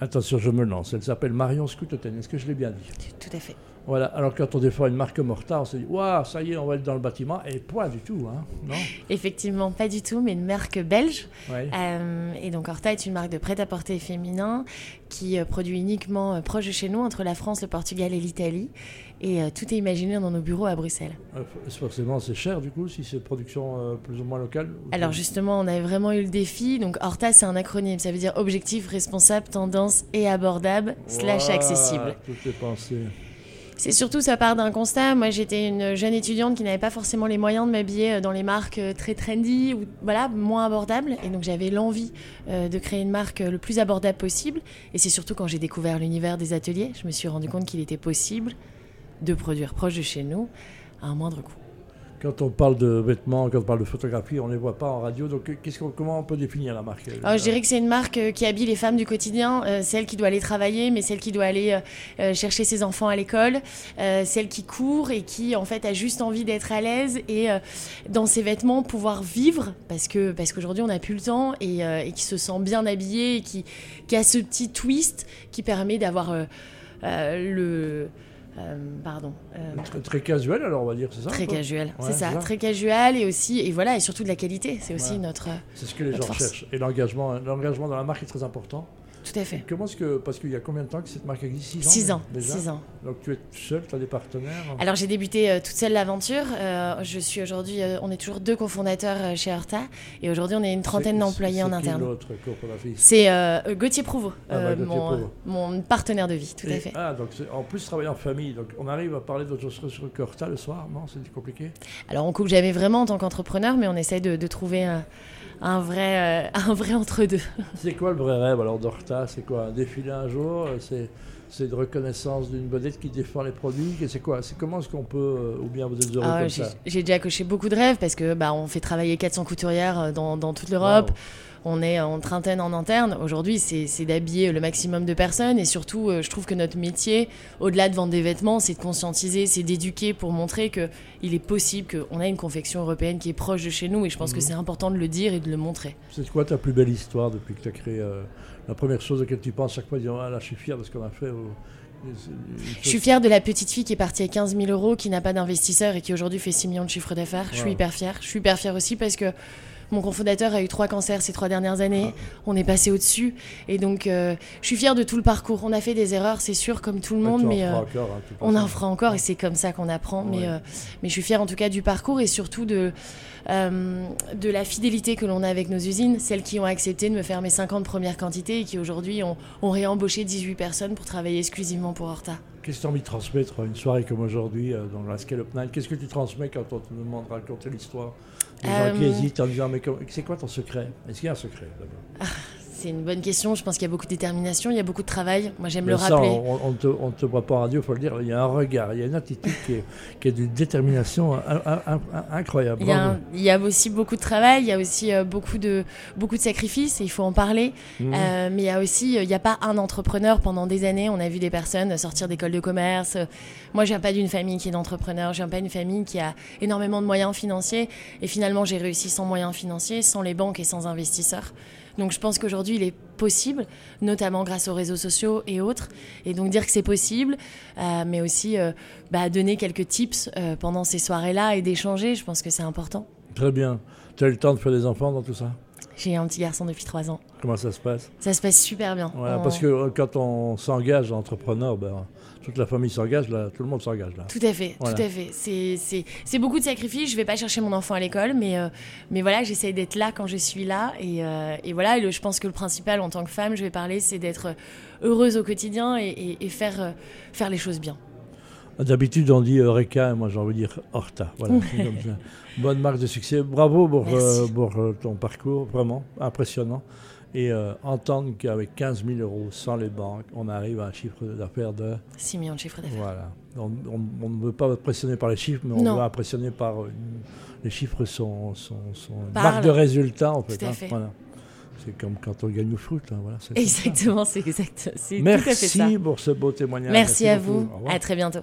Attention, je me lance. Elle s'appelle Marion Scouteten. Est-ce que je l'ai bien dit? Tout à fait. Voilà. Alors quand on défend une marque comme Horta, on se dit waouh, ça y est, on va être dans le bâtiment. Et point du tout, hein Non? Effectivement, pas du tout, mais une marque belge. Ouais. Euh, et donc Horta est une marque de prêt-à-porter féminin qui euh, produit uniquement euh, proche de chez nous, entre la France, le Portugal et l'Italie. Et euh, tout est imaginé dans nos bureaux à Bruxelles. Euh, Forcément, c'est cher du coup, si c'est production plus ou moins locale. Alors justement, on a vraiment eu le défi. Donc Horta, c'est un acronyme. Ça veut dire objectif, responsable, tendance et abordable, slash accessible. Tout est pensé. C'est surtout, ça part d'un constat. Moi, j'étais une jeune étudiante qui n'avait pas forcément les moyens de m'habiller euh, dans les marques euh, très trendy ou voilà, moins abordables. Et donc, j'avais l'envie euh, de créer une marque le plus abordable possible. Et c'est surtout quand j'ai découvert l'univers des ateliers, je me suis rendu compte qu'il était possible de produire proche de chez nous à un moindre coût. Quand on parle de vêtements, quand on parle de photographie, on ne les voit pas en radio. Donc, comment on peut définir la marque Alors, je dirais que c'est une marque euh, qui habille les femmes du quotidien, euh, celle qui doit aller travailler, mais celle qui doit aller euh, euh, chercher ses enfants à l'école, euh, celle qui court et qui en fait a juste envie d'être à l'aise et euh, dans ses vêtements pouvoir vivre. Parce que parce qu'aujourd'hui on n'a plus le temps et, euh, qui se sent bien habillée et qui, a ce petit twist qui permet d'avoir euh, euh, le euh, pardon euh, Très, très casuel, alors on va dire, c'est ça très Ouais, c'est ça, très casual et aussi et voilà et surtout de la qualité, c'est aussi Ouais. notre C'est ce que les gens force. cherchent. Et l'engagement, l'engagement dans la marque est très important. Tout à fait. Comment est-ce que, parce qu'il y a combien de temps que cette marque existe? 6 ans Six ans, déjà? six ans. Donc tu es seul, tu as des partenaires? Alors j'ai débuté euh, toute seule l'aventure. Euh, je suis aujourd'hui, euh, on est toujours deux cofondateurs chez Horta et aujourd'hui on est une trentaine d'employés en interne. C'est Gauthier Prouveau, Ah bah, Gauthier mon, Prouveau. mon partenaire de vie, tout à fait. Ah, donc en plus travailler en famille. Donc on arrive à parler d'autres choses sur Corta le soir Non, c'est compliqué? Alors on coupe jamais vraiment en tant qu'entrepreneur, mais on essaie de, de trouver un vrai, euh, un vrai entre deux. C'est quoi le vrai rêve alors d'Horta C'est quoi Un défilé un jour? C'est c'est une reconnaissance d'une vedette qui défend les produits Et C'est quoi? C'est comment est-ce qu'on peut euh, Ou bien vous êtes heureux Ah, comme j'ai ça? j'ai déjà coché beaucoup de rêves parce que bah, on fait travailler 400 couturières euh, dans, dans toute l'Europe. Wow. On est en trentaine en interne. Aujourd'hui, c'est c'est d'habiller le maximum de personnes. Et surtout, euh, je trouve que notre métier, au-delà de vendre des vêtements, c'est de conscientiser, c'est d'éduquer pour montrer qu'il est possible qu'on a une confection européenne qui est proche de chez nous. Et je pense que Mhm. c'est important de le dire et de le montrer. C'est quoi ta plus belle histoire depuis que tu as créé euh, La première chose à laquelle tu penses chaque fois, disant Ah là, je suis fier de ce qu'on a fait. Une Je suis fière de la petite fille qui est partie à 15 000 euros, qui n'a pas d'investisseur et qui aujourd'hui fait 6 millions de chiffre d'affaires. Je suis hyper fière. Je suis hyper fière aussi parce que mon cofondateur a eu trois cancers ces trois dernières années. On est passé au-dessus. Et donc, euh, je suis fière de tout le parcours. On a fait des erreurs, c'est sûr, comme tout le monde, mais euh, encore, hein, on en fera encore et c'est comme ça qu'on apprend. Ouais. Mais, euh, mais je suis fière en tout cas du parcours et surtout de, de la fidélité que l'on a avec nos usines, celles qui ont accepté de me faire mes 50 premières quantités et qui aujourd'hui ont, ont réembauché 18 personnes pour travailler exclusivement pour Horta. Qu'est-ce que tu as envie de transmettre à une soirée comme aujourd'hui dans la Scale Up Night? Qu'est-ce que tu transmets quand on te demande de raconter l'histoire? Les gens qui hésitent en disant Mais c'est quoi ton secret? Est-ce qu'il y a un secret d'abord? C'est une bonne question. Je pense qu'il y a beaucoup de détermination, il y a beaucoup de travail. Moi, j'aime le ça, rappeler. on ne te, on te voit pas en radio, il faut le dire. Il y a un regard, il y a une attitude qui est, qui est d'une détermination in- in- in- incroyable. Il y, a Bravo. un- il y a aussi beaucoup de travail, il y a aussi euh, beaucoup, de, beaucoup de sacrifices et il faut en parler. Mhm. Euh, mais il y a aussi, euh, il n'y a pas un entrepreneur pendant des années. On a vu des personnes sortir d'école de commerce. Moi, je viens pas d'une famille qui est d'entrepreneurs. Je viens pas d'une famille qui a énormément de moyens financiers. Et finalement, j'ai réussi sans moyens financiers, sans les banques et sans investisseurs. Donc, je pense qu'aujourd'hui, il est possible, notamment grâce aux réseaux sociaux et autres. Et donc, dire que c'est possible, euh, mais aussi euh, bah, donner quelques tips euh, pendant ces soirées-là et d'échanger, je pense que c'est important. Très bien. Tu as eu le temps de faire des enfants dans tout ça? J'ai un petit garçon depuis trois ans. Comment ça se passe Ça se passe super bien. On- Parce que euh, quand on s'engage entrepreneur, ben, toute la famille s'engage, là, tout le monde s'engage là. Tout à fait, Voilà. tout à fait. C'est- beaucoup de sacrifices. Je vais pas chercher mon enfant à l'école, mais, euh, mais voilà, j'essaie d'être là quand je suis là. Et, euh, et voilà, et le- je pense que le principal en tant que femme, je vais parler, c'est d'être heureuse au quotidien et, et- et faire, euh, faire les choses bien. D'habitude, on dit Eureka, et moi j'ai envie de dire Horta. Voilà, c'est comme ça. Bonne marque de succès. Bravo pour, Merci. euh, pour euh, ton parcours, vraiment impressionnant. Et euh, entendre qu'avec 15 000 euros sans les banques, on arrive à un chiffre d'affaires de. 6 millions de chiffre d'affaires. Voilà. On, on- on ne veut pas impressionner par les chiffres, mais on Non. veut impressionner par. les chiffres sont, sont, marque de résultat, en fait. Tout à hein. fait. Voilà. C'est comme quand on gagne au foot. hein, voilà. Exactement, c'est exact. C'est tout à fait ça. Merci pour ce beau témoignage. Merci à beaucoup. vous. À très bientôt.